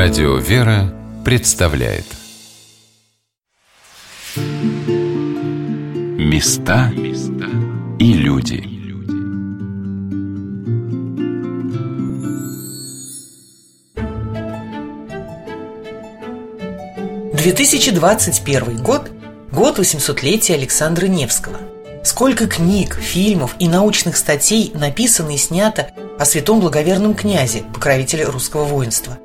Радио «Вера» представляет Места и люди Две тысячи двадцать первый год – год 800-летия Александра Невского. Сколько книг, фильмов и научных статей написано и снято о святом благоверном князе, покровителе русского воинства.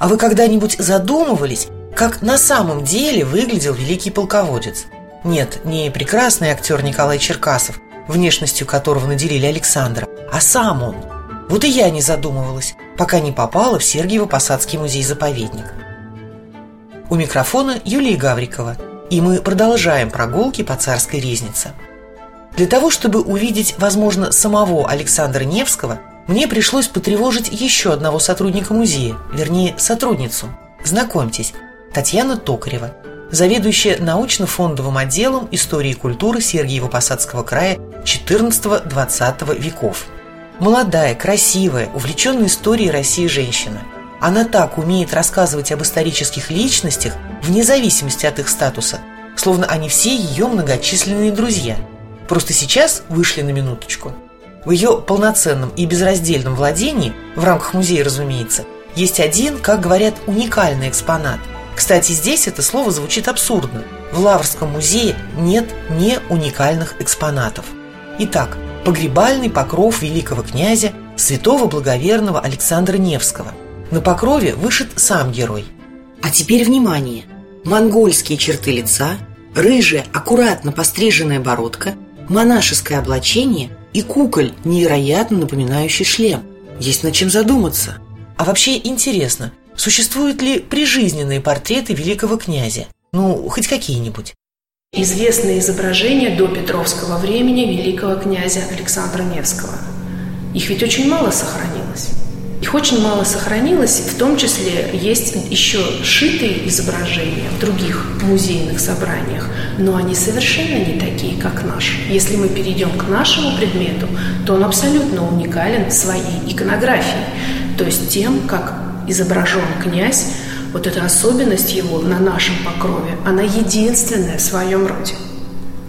А вы когда-нибудь задумывались, как на самом деле выглядел великий полководец? Нет, не прекрасный актер Николай Черкасов, внешностью которого наделили Александра, а сам он. Вот и я не задумывалась, пока не попала в Сергиево-Посадский музей-заповедник. У микрофона Юлия Гаврикова, и мы продолжаем прогулки по царской резнице. Для того, чтобы увидеть, возможно, самого Александра Невского, мне пришлось потревожить еще одного сотрудника музея, вернее, сотрудницу. Знакомьтесь, Татьяна Токарева, заведующая научно-фондовым отделом истории и культуры Сергиево-Посадского края XIV-XX веков. Молодая, красивая, увлеченная историей России женщина. Она так умеет рассказывать об исторических личностях вне зависимости от их статуса, словно они все ее многочисленные друзья – Просто сейчас вышли на минуточку. В ее полноценном и безраздельном владении, в рамках музея, разумеется, есть один, как говорят, уникальный экспонат. Кстати, здесь это слово звучит абсурдно. В Лаврском музее нет не уникальных экспонатов. Итак, погребальный покров великого князя святого благоверного Александра Невского. На покрове вышит сам герой. А теперь внимание! Монгольские черты лица, рыжая, аккуратно постриженная бородка – монашеское облачение и куколь, невероятно напоминающий шлем. Есть над чем задуматься. А вообще интересно, существуют ли прижизненные портреты великого князя? Ну, хоть какие-нибудь. Известные изображения до Петровского времени великого князя Александра Невского. Их ведь очень мало сохранилось. Их очень мало сохранилось, в том числе есть еще шитые изображения в других музейных собраниях, но они совершенно не такие, как наши. Если мы перейдем к нашему предмету, то он абсолютно уникален своей иконографии, то есть тем, как изображен князь, вот эта особенность его на нашем покрове, она единственная в своем роде.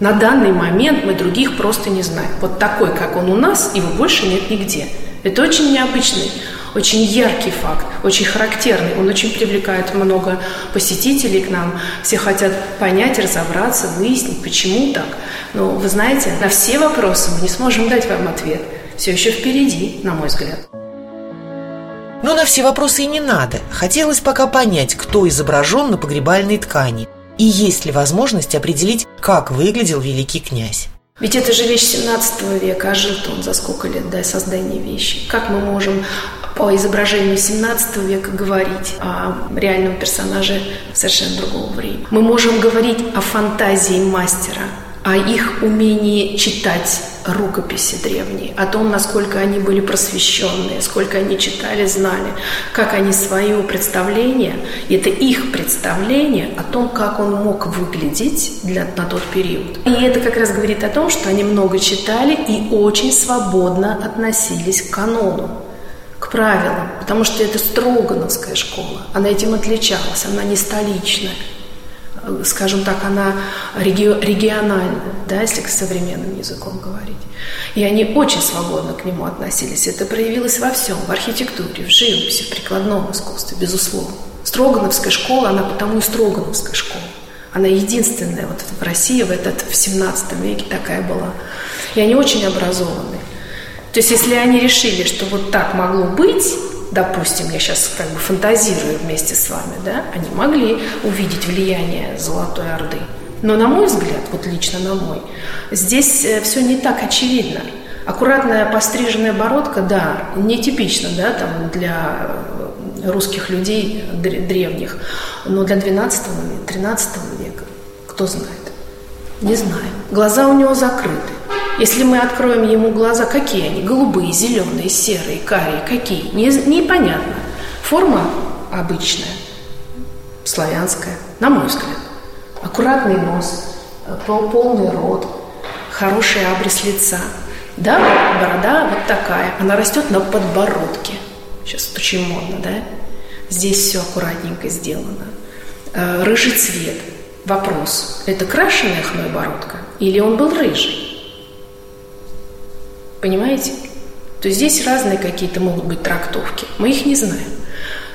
На данный момент мы других просто не знаем. Вот такой, как он у нас, его больше нет нигде. Это очень необычный очень яркий факт, очень характерный. Он очень привлекает много посетителей к нам. Все хотят понять, разобраться, выяснить, почему так. Но вы знаете, на все вопросы мы не сможем дать вам ответ. Все еще впереди, на мой взгляд. Но на все вопросы и не надо. Хотелось пока понять, кто изображен на погребальной ткани. И есть ли возможность определить, как выглядел великий князь. Ведь это же вещь 17 века, а жил-то он за сколько лет до создания вещи. Как мы можем по изображению 17 века говорить о реальном персонаже совершенно другого времени. Мы можем говорить о фантазии мастера, о их умении читать рукописи древние, о том, насколько они были просвещенные, сколько они читали, знали, как они свое представление, и это их представление о том, как он мог выглядеть для, на тот период. И это как раз говорит о том, что они много читали и очень свободно относились к канону к правилам, потому что это строгановская школа. Она этим отличалась, она не столичная. Скажем так, она реги- региональная, да, если к современным языком говорить. И они очень свободно к нему относились. Это проявилось во всем, в архитектуре, в живописи, в прикладном искусстве, безусловно. Строгановская школа, она потому и Строгановская школа. Она единственная вот в России в этот в 17 веке такая была. И они очень образованные. То есть, если они решили, что вот так могло быть, допустим, я сейчас как бы фантазирую вместе с вами, да, они могли увидеть влияние Золотой Орды. Но на мой взгляд, вот лично на мой, здесь э, все не так очевидно. Аккуратная постриженная бородка, да, нетипично, да, там для э, русских людей древних, но для 12 13 века, кто знает? Не знаю. Глаза у него закрыты. Если мы откроем ему глаза, какие они? Голубые, зеленые, серые, карие, какие? Не, непонятно. Форма обычная, славянская, на мой взгляд. Аккуратный нос, полный рот, хороший абрис лица. Да, борода вот такая, она растет на подбородке. Сейчас это очень модно, да? Здесь все аккуратненько сделано. Э, рыжий цвет. Вопрос. Это крашеная хной или он был рыжий? Понимаете? То есть здесь разные какие-то могут быть трактовки. Мы их не знаем.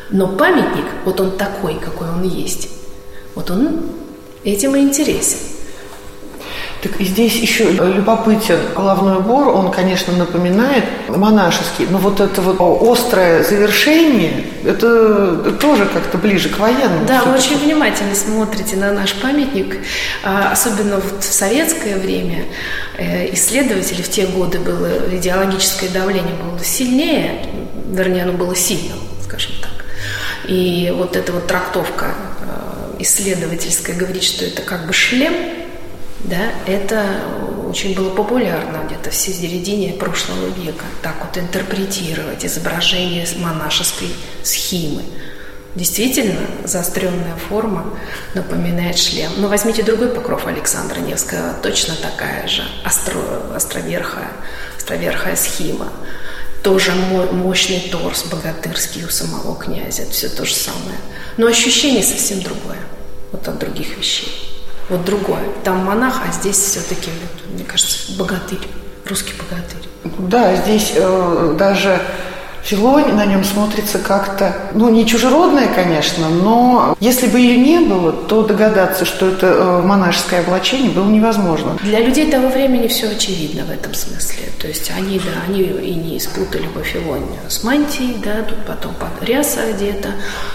Но памятник, вот он такой, какой он есть, вот он этим и интересен. Так и здесь еще любопытен головной убор, он, конечно, напоминает монашеский, но вот это вот острое завершение, это тоже как-то ближе к военному. Да, вы очень внимательно смотрите на наш памятник, а, особенно вот в советское время э, исследователи в те годы было, идеологическое давление было сильнее, вернее, оно было сильным, скажем так. И вот эта вот трактовка э, исследовательская говорит, что это как бы шлем, да, это очень было популярно где-то в середине прошлого века, так вот интерпретировать изображение монашеской схемы. Действительно, заостренная форма напоминает шлем. Но возьмите другой покров Александра Невского, точно такая же, остро, островерхая, островерхая схема. Тоже мощный торс богатырский у самого князя, все то же самое. Но ощущение совсем другое, вот от других вещей вот другое. Там монах, а здесь все-таки, мне кажется, богатырь, русский богатырь. Да, здесь э, даже Филонь на нем смотрится как-то, ну, не чужеродное, конечно, но если бы ее не было, то догадаться, что это э, монашеское облачение, было невозможно. Для людей того времени все очевидно в этом смысле. То есть они, да, они и не испутали бы Филонь с мантией, да, тут потом под ряса одета,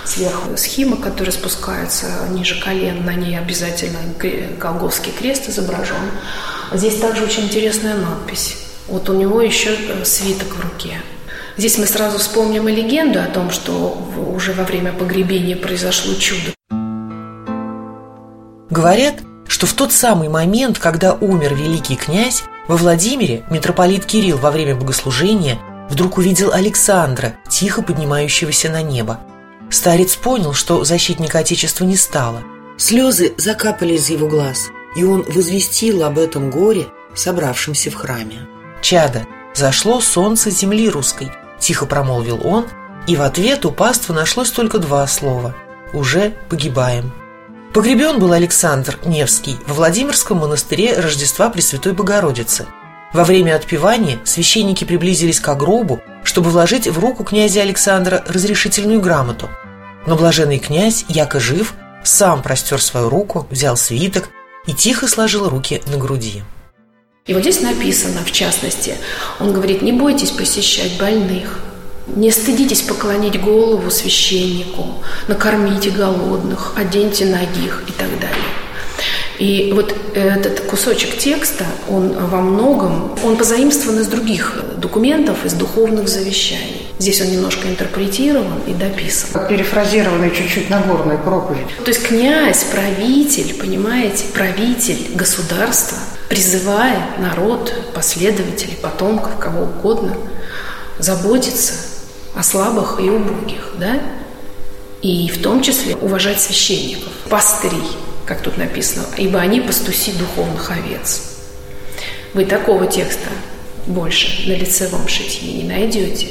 сверху схема, которая спускается ниже колен, на ней обязательно Голговский крест изображен. Здесь также очень интересная надпись. Вот у него еще э, свиток в руке. Здесь мы сразу вспомним и легенду о том, что уже во время погребения произошло чудо. Говорят, что в тот самый момент, когда умер великий князь, во Владимире митрополит Кирилл во время богослужения вдруг увидел Александра, тихо поднимающегося на небо. Старец понял, что защитника Отечества не стало. Слезы закапали из его глаз, и он возвестил об этом горе собравшимся в храме. Чада, зашло солнце земли русской, Тихо промолвил он, и в ответ у паствы нашлось только два слова «Уже погибаем». Погребен был Александр Невский во Владимирском монастыре Рождества Пресвятой Богородицы. Во время отпевания священники приблизились к гробу, чтобы вложить в руку князя Александра разрешительную грамоту. Но блаженный князь, яко жив, сам простер свою руку, взял свиток и тихо сложил руки на груди. И вот здесь написано, в частности, он говорит, не бойтесь посещать больных, не стыдитесь поклонить голову священнику, накормите голодных, оденьте ногих и так далее. И вот этот кусочек текста, он во многом, он позаимствован из других документов, из духовных завещаний. Здесь он немножко интерпретирован и дописан. Перефразированный чуть-чуть Нагорной проповедь. То есть князь, правитель, понимаете, правитель государства, призывая народ, последователей, потомков, кого угодно, заботиться о слабых и убогих, да? И в том числе уважать священников, пастырей, как тут написано, ибо они пастуси духовных овец. Вы такого текста больше на лицевом шитье не найдете.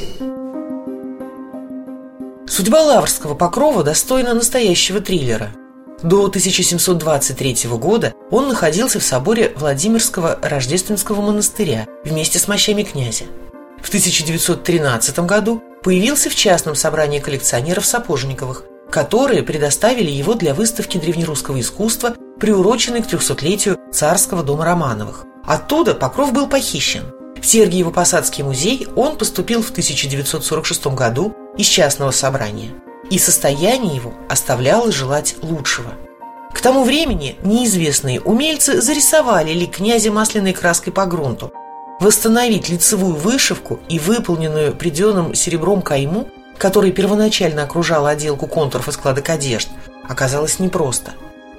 Судьба Лаврского покрова достойна настоящего триллера. До 1723 года он находился в соборе Владимирского Рождественского монастыря вместе с мощами князя. В 1913 году появился в частном собрании коллекционеров Сапожниковых, которые предоставили его для выставки древнерусского искусства, приуроченной к 300-летию царского дома Романовых. Оттуда Покров был похищен. В Сергиево-Посадский музей он поступил в 1946 году из частного собрания, и состояние его оставляло желать лучшего. К тому времени неизвестные умельцы зарисовали ли князя масляной краской по грунту. Восстановить лицевую вышивку и выполненную приденным серебром кайму который первоначально окружал отделку контуров и складок одежд, оказалось непросто.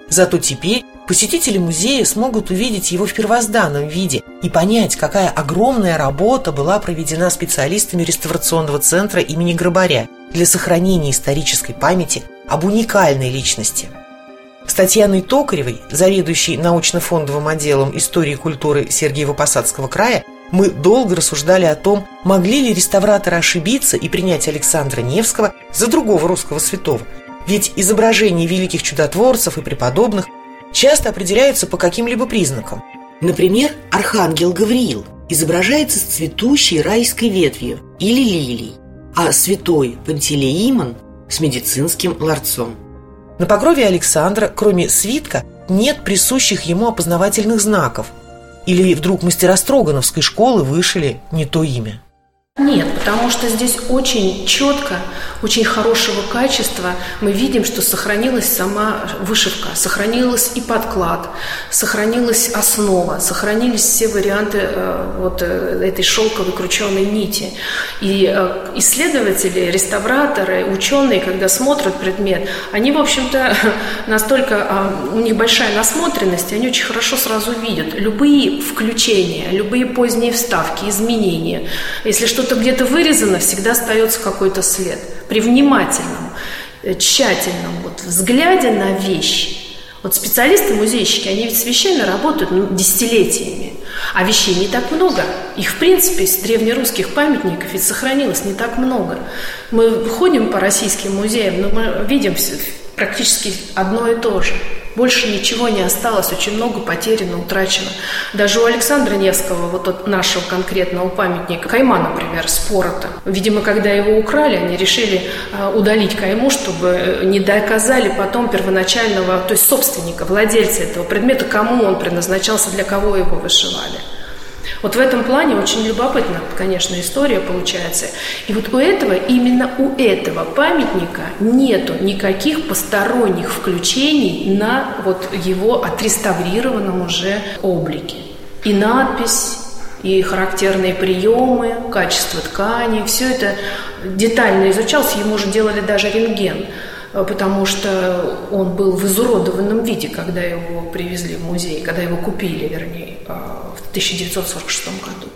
Зато теперь посетители музея смогут увидеть его в первозданном виде и понять, какая огромная работа была проведена специалистами реставрационного центра имени Грабаря для сохранения исторической памяти об уникальной личности. С Татьяной Токаревой, заведующей научно-фондовым отделом истории и культуры Сергиево-Посадского края, Мы долго рассуждали о том, могли ли реставраторы ошибиться и принять Александра Невского за другого русского святого. Ведь изображения великих чудотворцев и преподобных часто определяются по каким-либо признакам. Например, архангел Гавриил изображается с цветущей райской ветвью или лилией, а святой Пантелеимон с медицинским ларцом. На покрове Александра, кроме свитка, нет присущих ему опознавательных знаков. Или вдруг мастера Строгановской школы вышили не то имя. Нет, потому что здесь очень четко, очень хорошего качества мы видим, что сохранилась сама вышивка, сохранилась и подклад, сохранилась основа, сохранились все варианты э, вот э, этой шелковой крученной нити. И э, исследователи, реставраторы, ученые, когда смотрят предмет, они, в общем-то, настолько, у них большая насмотренность, они очень хорошо сразу видят любые включения, любые поздние вставки, изменения. Если что что-то где-то вырезано, всегда остается какой-то след. При внимательном, э, тщательном вот, взгляде на вещь, вот специалисты-музейщики, они ведь с вещами работают ну, десятилетиями, а вещей не так много. Их, в принципе, из древнерусских памятников ведь сохранилось не так много. Мы ходим по российским музеям, но мы видим практически одно и то же – больше ничего не осталось, очень много потеряно, утрачено. Даже у Александра Невского, вот от нашего конкретного памятника, кайма, например, спорота. Видимо, когда его украли, они решили а, удалить кайму, чтобы э, не доказали потом первоначального, то есть собственника, владельца этого предмета, кому он предназначался, для кого его вышивали. Вот в этом плане очень любопытно, конечно, история получается. И вот у этого, именно у этого памятника нету никаких посторонних включений на вот его отреставрированном уже облике. И надпись, и характерные приемы, качество ткани, все это детально изучалось, ему уже делали даже рентген потому что он был в изуродованном виде, когда его привезли в музей, когда его купили, вернее, в 1946 году.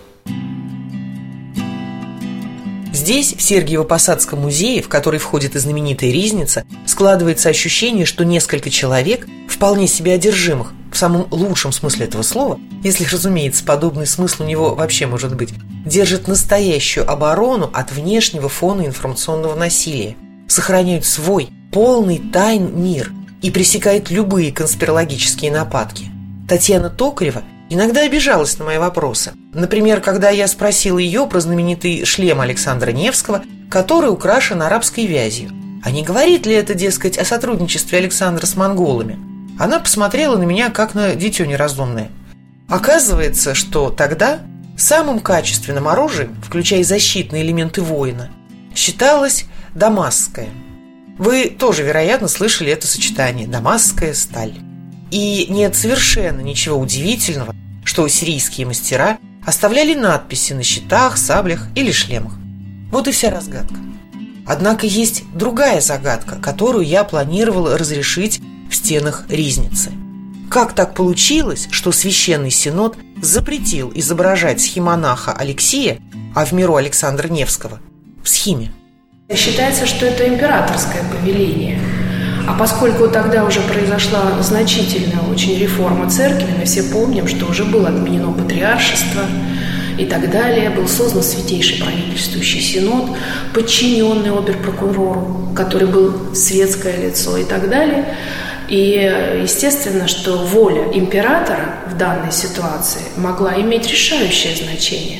Здесь, в Сергиево-Посадском музее, в который входит и знаменитая ризница, складывается ощущение, что несколько человек, вполне себе одержимых, в самом лучшем смысле этого слова, если, разумеется, подобный смысл у него вообще может быть, держат настоящую оборону от внешнего фона информационного насилия, сохраняют свой, полный тайн мир и пресекает любые конспирологические нападки. Татьяна Токарева иногда обижалась на мои вопросы. Например, когда я спросил ее про знаменитый шлем Александра Невского, который украшен арабской вязью. А не говорит ли это, дескать, о сотрудничестве Александра с монголами? Она посмотрела на меня, как на дитё неразумное. Оказывается, что тогда самым качественным оружием, включая защитные элементы воина, считалось дамасское – вы тоже, вероятно, слышали это сочетание «дамасская сталь». И нет совершенно ничего удивительного, что сирийские мастера оставляли надписи на щитах, саблях или шлемах. Вот и вся разгадка. Однако есть другая загадка, которую я планировал разрешить в стенах Ризницы. Как так получилось, что Священный Синод запретил изображать схимонаха Алексея, а в миру Александра Невского, в схиме? Считается, что это императорское повеление. А поскольку тогда уже произошла значительная очень реформа церкви, мы все помним, что уже было отменено патриаршество и так далее, был создан Святейший правительствующий синод, подчиненный оберпрокурору, который был светское лицо и так далее. И естественно, что воля императора в данной ситуации могла иметь решающее значение.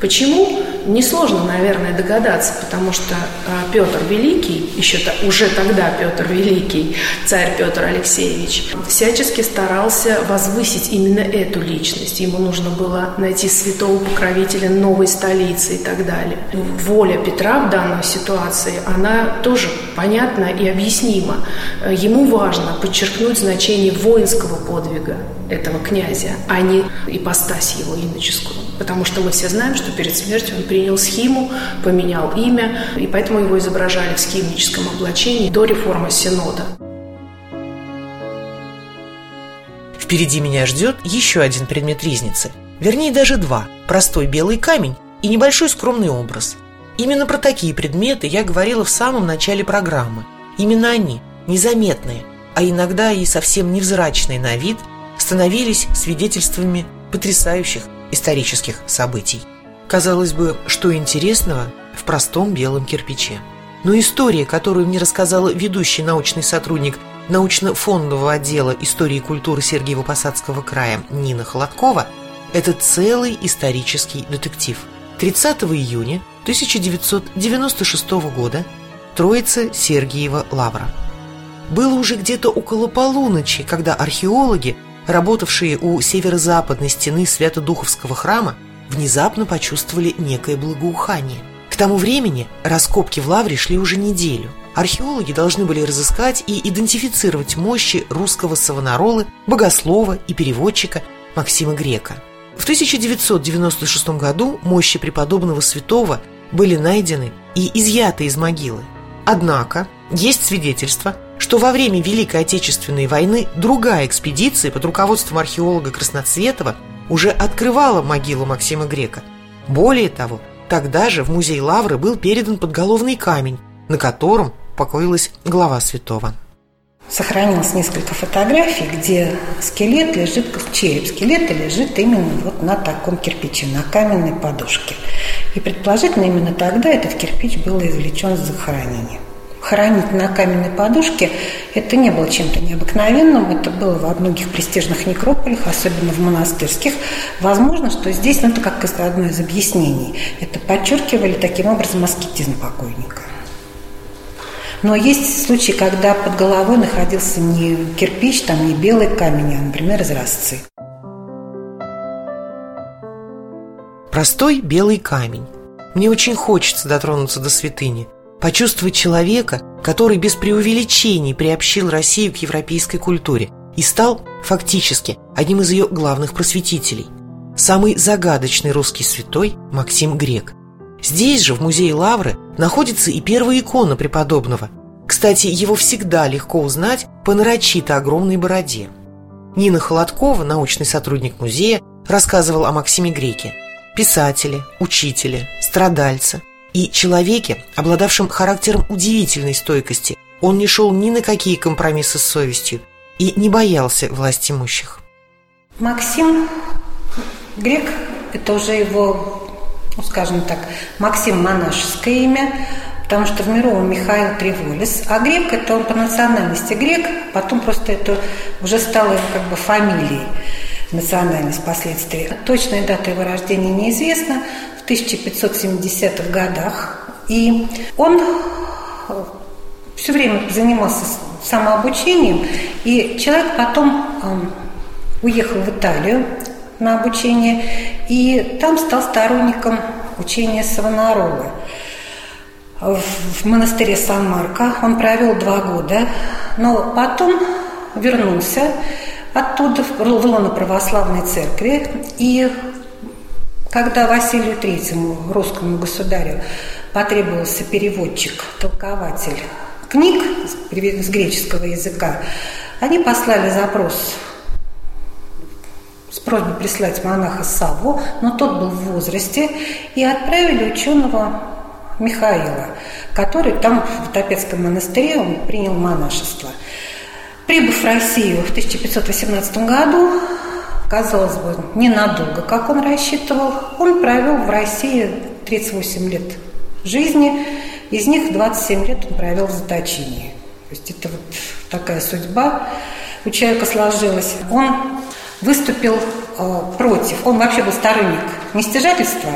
Почему? Несложно, наверное, догадаться, потому что а, Петр Великий, еще уже тогда Петр Великий, царь Петр Алексеевич, всячески старался возвысить именно эту личность. Ему нужно было найти святого покровителя новой столицы и так далее. Воля Петра в данной ситуации, она тоже понятна и объяснима. Ему важно подчеркнуть значение воинского подвига этого князя, а не ипостась его иноческую. Потому что мы все знаем, что перед смертью он принял схиму, поменял имя, и поэтому его изображали в схимническом облачении до реформы Синода. Впереди меня ждет еще один предмет ризницы. Вернее, даже два. Простой белый камень и небольшой скромный образ. Именно про такие предметы я говорила в самом начале программы. Именно они, незаметные, а иногда и совсем невзрачные на вид, становились свидетельствами потрясающих исторических событий. Казалось бы, что интересного в простом белом кирпиче. Но история, которую мне рассказала ведущий научный сотрудник научно-фондового отдела истории и культуры Сергиево-Посадского края Нина Холодкова, это целый исторический детектив. 30 июня 1996 года Троица Сергиева Лавра. Было уже где-то около полуночи, когда археологи, работавшие у северо-западной стены Свято-Духовского храма, внезапно почувствовали некое благоухание. К тому времени раскопки в Лавре шли уже неделю. Археологи должны были разыскать и идентифицировать мощи русского савонаролы, богослова и переводчика Максима Грека. В 1996 году мощи преподобного святого были найдены и изъяты из могилы. Однако есть свидетельство, что во время Великой Отечественной войны другая экспедиция под руководством археолога Красноцветова уже открывала могилу Максима Грека. Более того, тогда же в музей Лавры был передан подголовный камень, на котором покоилась глава святого. Сохранилось несколько фотографий, где скелет лежит, череп скелета лежит именно вот на таком кирпиче, на каменной подушке. И предположительно именно тогда этот кирпич был извлечен с захоронения хоронить на каменной подушке, это не было чем-то необыкновенным, это было во многих престижных некрополях, особенно в монастырских. Возможно, что здесь, ну это как одно из объяснений, это подчеркивали таким образом аскетизм покойника. Но есть случаи, когда под головой находился не кирпич, там не белый камень, а, например, изразцы. Простой белый камень. Мне очень хочется дотронуться до святыни – почувствовать человека, который без преувеличений приобщил Россию к европейской культуре и стал, фактически, одним из ее главных просветителей. Самый загадочный русский святой Максим Грек. Здесь же, в музее Лавры, находится и первая икона преподобного. Кстати, его всегда легко узнать по нарочито огромной бороде. Нина Холодкова, научный сотрудник музея, рассказывал о Максиме Греке. Писателе, учителе, страдальце, и человеке, обладавшем характером удивительной стойкости. Он не шел ни на какие компромиссы с совестью и не боялся власть имущих. Максим Грек, это уже его, ну, скажем так, Максим монашеское имя, потому что в Мировом Михаил Приволис, а грек это он по национальности грек, потом просто это уже стало как бы фамилией национальность впоследствии. Точная дата его рождения неизвестна, 1570-х годах. И он э, все время занимался самообучением, и человек потом э, уехал в Италию на обучение, и там стал сторонником учения Савонаролы. В монастыре Сан-Марко он провел два года, но потом вернулся оттуда в лоно православной церкви и когда Василию Третьему, русскому государю, потребовался переводчик, толкователь книг с греческого языка, они послали запрос с просьбой прислать монаха Савву, но тот был в возрасте, и отправили ученого Михаила, который там в Топецком монастыре он принял монашество. Прибыв в Россию в 1518 году, казалось бы, ненадолго, как он рассчитывал. Он провел в России 38 лет жизни, из них 27 лет он провел в заточении. То есть это вот такая судьба у человека сложилась. Он выступил э, против, он вообще был сторонник нестяжательства,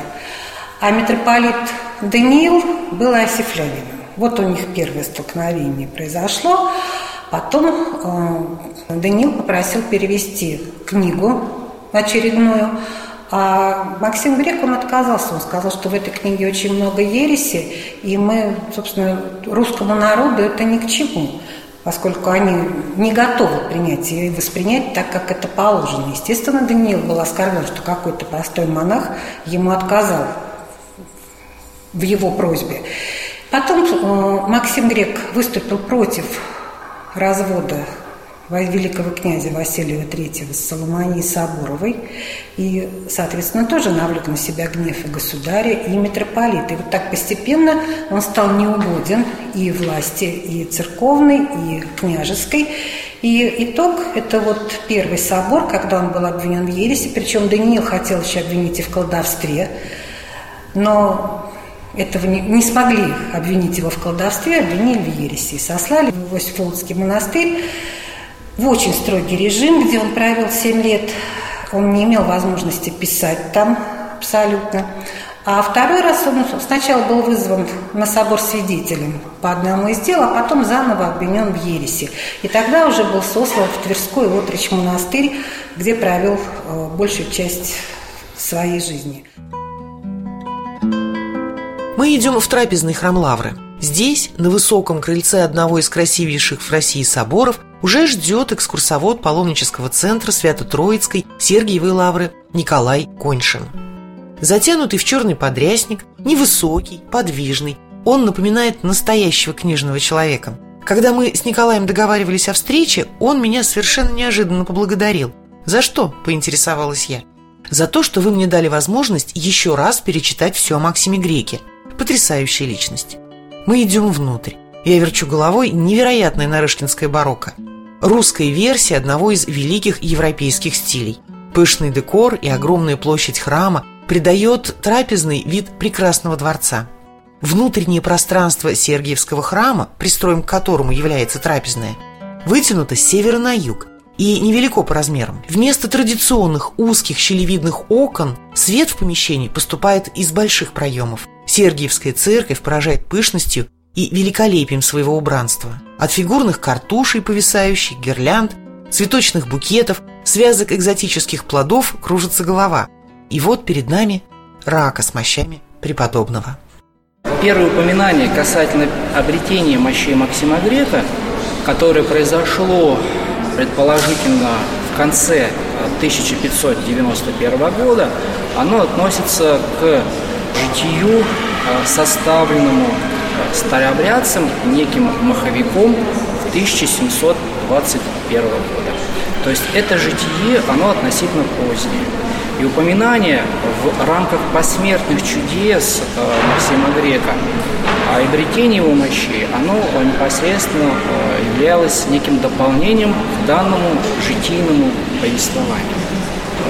а митрополит Даниил был осифлянином. Вот у них первое столкновение произошло. Потом э, Даниил попросил перевести книгу очередную, а Максим Грек, он отказался, он сказал, что в этой книге очень много ереси, и мы, собственно, русскому народу это ни к чему, поскольку они не готовы принять и воспринять так, как это положено. Естественно, Даниил был оскорблен, что какой-то простой монах ему отказал в его просьбе. Потом э, Максим Грек выступил против развода великого князя Василия III с Соломонией Соборовой и, соответственно, тоже навлек на себя гнев и государя, и митрополита. И вот так постепенно он стал неугоден и власти, и церковной, и княжеской. И итог – это вот первый собор, когда он был обвинен в ереси, причем Даниил хотел еще обвинить и в колдовстве, но этого не, не смогли обвинить его в колдовстве, обвинили в ереси. Сослали в Иосифолодский монастырь в очень строгий режим, где он провел 7 лет. Он не имел возможности писать там абсолютно. А второй раз он сначала был вызван на собор свидетелем по одному из дел, а потом заново обвинен в ереси. И тогда уже был сослан в Тверской отрочь монастырь, где провел э, большую часть своей жизни. Мы идем в трапезный храм Лавры. Здесь, на высоком крыльце одного из красивейших в России соборов, уже ждет экскурсовод паломнического центра Свято-Троицкой Сергиевой Лавры Николай Коньшин. Затянутый в черный подрясник, невысокий, подвижный, он напоминает настоящего книжного человека. Когда мы с Николаем договаривались о встрече, он меня совершенно неожиданно поблагодарил. «За что?» – поинтересовалась я. «За то, что вы мне дали возможность еще раз перечитать все о Максиме Греке. Потрясающая личность». Мы идем внутрь. Я верчу головой невероятное нарышкинское барокко. Русская версия одного из великих европейских стилей. Пышный декор и огромная площадь храма придает трапезный вид прекрасного дворца. Внутреннее пространство Сергиевского храма, пристроем к которому является трапезная, вытянуто с севера на юг и невелико по размерам. Вместо традиционных узких щелевидных окон свет в помещении поступает из больших проемов. Сергиевская церковь поражает пышностью и великолепием своего убранства. От фигурных картушей, повисающих, гирлянд, цветочных букетов, связок экзотических плодов кружится голова – и вот перед нами рака с мощами преподобного. Первое упоминание касательно обретения мощей Максима Грека, которое произошло предположительно в конце 1591 года, оно относится к житию, э, составленному старообрядцем, неким маховиком в 1721 года. То есть это житие, оно относительно позднее. И упоминание в рамках посмертных чудес э, Максима Грека о обретении его мощей, оно непосредственно э, являлось неким дополнением к данному житийному повествованию.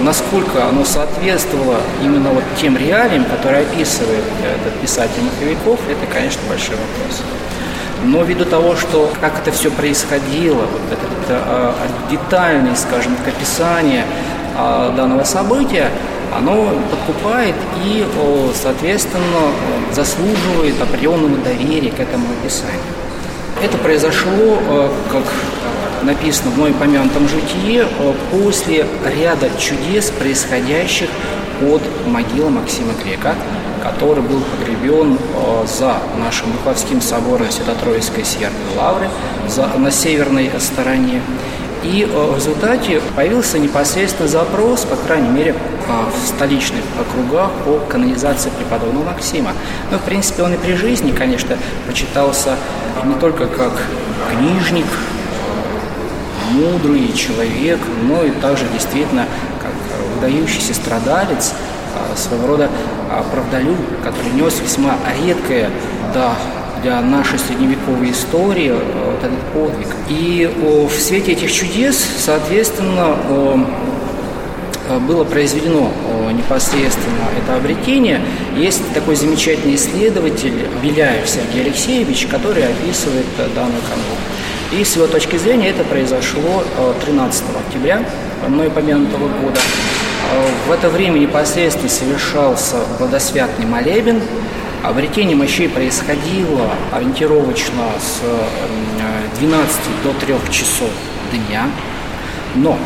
Насколько оно соответствовало именно вот тем реалиям, которые описывает этот писатель Маховиков, это, конечно, большой вопрос. Но ввиду того, что как это все происходило, вот это, это э, детальное, скажем так, описание а, данного события, оно подкупает и, соответственно, заслуживает определенного доверия к этому описанию. Это произошло, э, как написано в мной помянутом житии, э, после ряда чудес, происходящих от могилы Максима Грека, который был погребен э, за нашим Духовским собором Свято-Троицкой Северной Лавры за, на северной стороне. И э, в результате появился непосредственно запрос, по крайней мере, в столичных округах по канонизации преподобного Максима. Ну, в принципе, он и при жизни, конечно, почитался не только как книжник, мудрый человек, но и также действительно как выдающийся страдалец, э, своего рода правдолюб, который нес весьма редкое, да, для нашей средневековой истории э, вот этот подвиг. И в свете этих чудес, соответственно, э, было произведено непосредственно это обретение. Есть такой замечательный исследователь Беляев Сергей Алексеевич, который описывает э, данную канву. И с его точки зрения это произошло 13 октября мной помянутого года. В это время непосредственно совершался водосвятный молебен, Обретение мощей происходило ориентировочно с 12 до 3 часов дня, но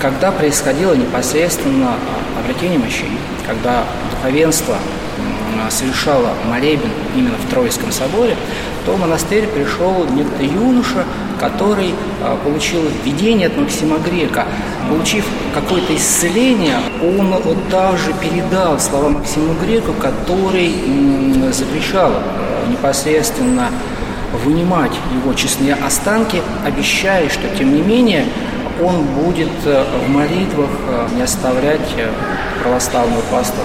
когда происходило непосредственно обретение мощей, когда духовенство совершало молебен именно в Троицком соборе, то в монастырь пришел некто юноша, который а, получил видение от Максима Грека. Получив какое-то исцеление, он вот также передал слова Максиму Греку, который запрещал а, непосредственно вынимать его честные останки, обещая, что тем не менее он будет а, в молитвах не оставлять православную пасту.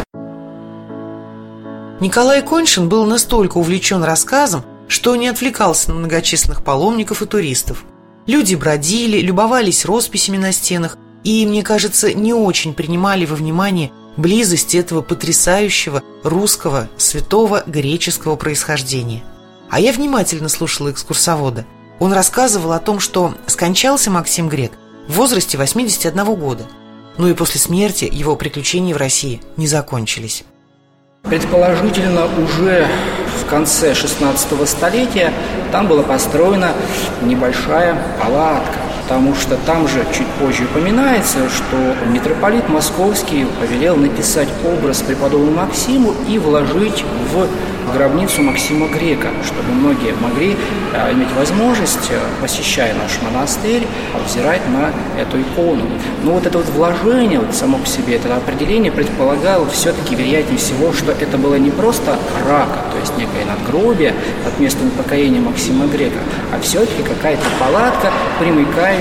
Николай Коншин был настолько увлечен рассказом, что не отвлекался на многочисленных паломников и туристов. Люди бродили, любовались росписями на стенах и, мне кажется, не очень принимали во внимание близость этого потрясающего русского святого греческого происхождения. А я внимательно слушала экскурсовода. Он рассказывал о том, что скончался Максим Грек в возрасте 81 года. Ну и после смерти его приключения в России не закончились. Предположительно, уже конце 16 столетия. Там была построена небольшая палатка, потому что там же чуть позже упоминается, что митрополит Московский повелел написать образ преподобному Максиму и вложить в гробницу Максима Грека, чтобы многие могли э, иметь возможность, э, посещая наш монастырь, взирать на эту икону. Но вот это вот вложение, вот само по себе, это определение предполагало все-таки, вероятнее всего, что это было не просто рака, то есть некое надгробие от места упокоения Максима Грека, а все-таки какая-то палатка, примыкающая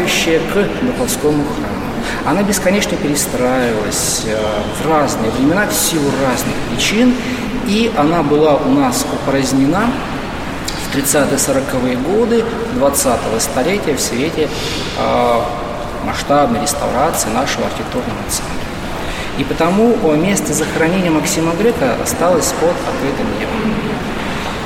к Духовскому храму. Она бесконечно перестраивалась э, в разные времена в силу разных причин, и она была у нас упразднена в 30-40-е годы 20-го столетия в свете э, масштабной реставрации нашего архитектурного центра. И потому место захоронения Максима Грека осталось под открытым небом.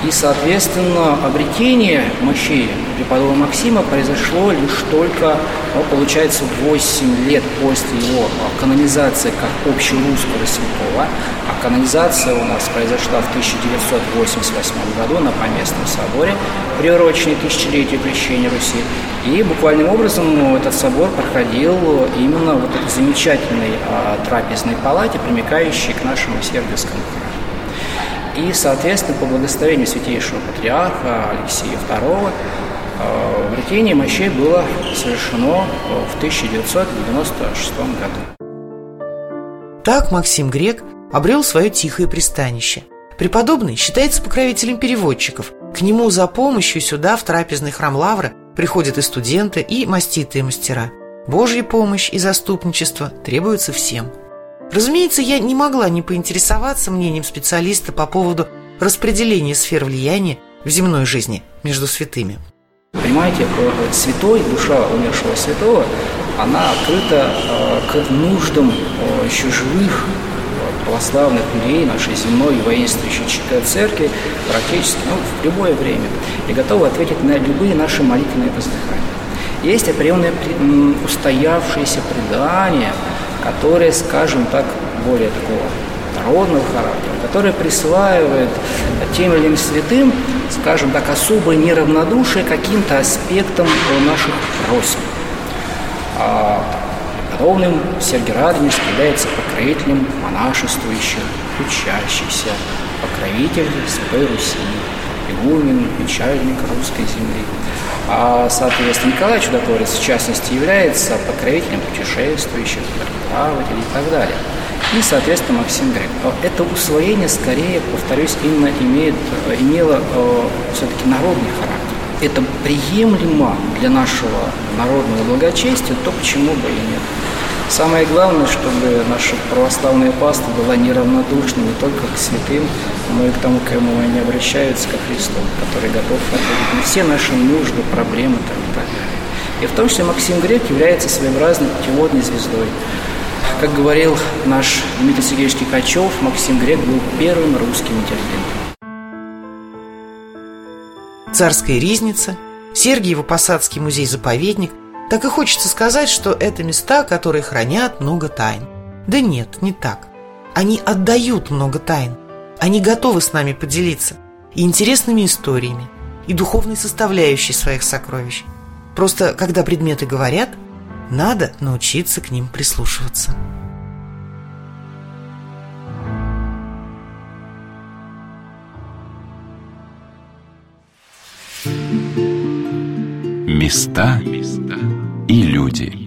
И, соответственно, обретение мощей преподобного Максима произошло лишь только, ну, получается, 8 лет после его канонизации как общерусского святого. А канонизация у нас произошла в 1988 году на Поместном соборе, приуроченный тысячелетию крещения Руси. И буквальным образом этот собор проходил именно вот этой замечательной а, трапезной палате, примыкающей к нашему Сергиевскому храму. И, соответственно, по благословению святейшего патриарха Алексея II обретение мощей было совершено в 1996 году. Так Максим Грек обрел свое тихое пристанище. Преподобный считается покровителем переводчиков. К нему за помощью сюда, в трапезный храм Лавры, приходят и студенты, и маститые мастера. Божья помощь и заступничество требуются всем – Разумеется, я не могла не поинтересоваться мнением специалиста по поводу распределения сфер влияния в земной жизни между святыми. Понимаете, святой, душа умершего святого, она открыта э, к нуждам э, еще живых э, православных людей нашей земной воинствующей церкви практически ну, в любое время и готова ответить на любые наши молитвенные воздыхания. Есть определенное устоявшееся предание – которые, скажем так, более такого народного характера, которые присваивают тем или иным святым, скажем так, особое неравнодушие каким-то аспектам наших просьб. А подобным Сергий Радонежский является покровителем монашествующих, учащихся, покровитель Святой Руси, игумен, печальник русской земли. А, соответственно, Николай Чудотворец, в частности, является покровителем путешествующих, плавателей и так далее. И, соответственно, Максим Грек. Это усвоение, скорее, повторюсь, именно имеет, имело э, все-таки народный характер. Это приемлемо для нашего народного благочестия, то почему бы и нет. Самое главное, чтобы наша православная паста была неравнодушна не только к святым, но и к тому, к кому они обращаются, ко Христу, который готов ответить на все наши нужды, проблемы там, и так далее. И в том числе Максим Грек является своеобразной путеводной звездой. Как говорил наш Дмитрий Сергеевич Кикачев, Максим Грек был первым русским интеллигентом. Царская ризница, Сергиево-Посадский музей-заповедник, так и хочется сказать, что это места, которые хранят много тайн. Да нет, не так. Они отдают много тайн. Они готовы с нами поделиться и интересными историями, и духовной составляющей своих сокровищ. Просто, когда предметы говорят, надо научиться к ним прислушиваться. Места и люди –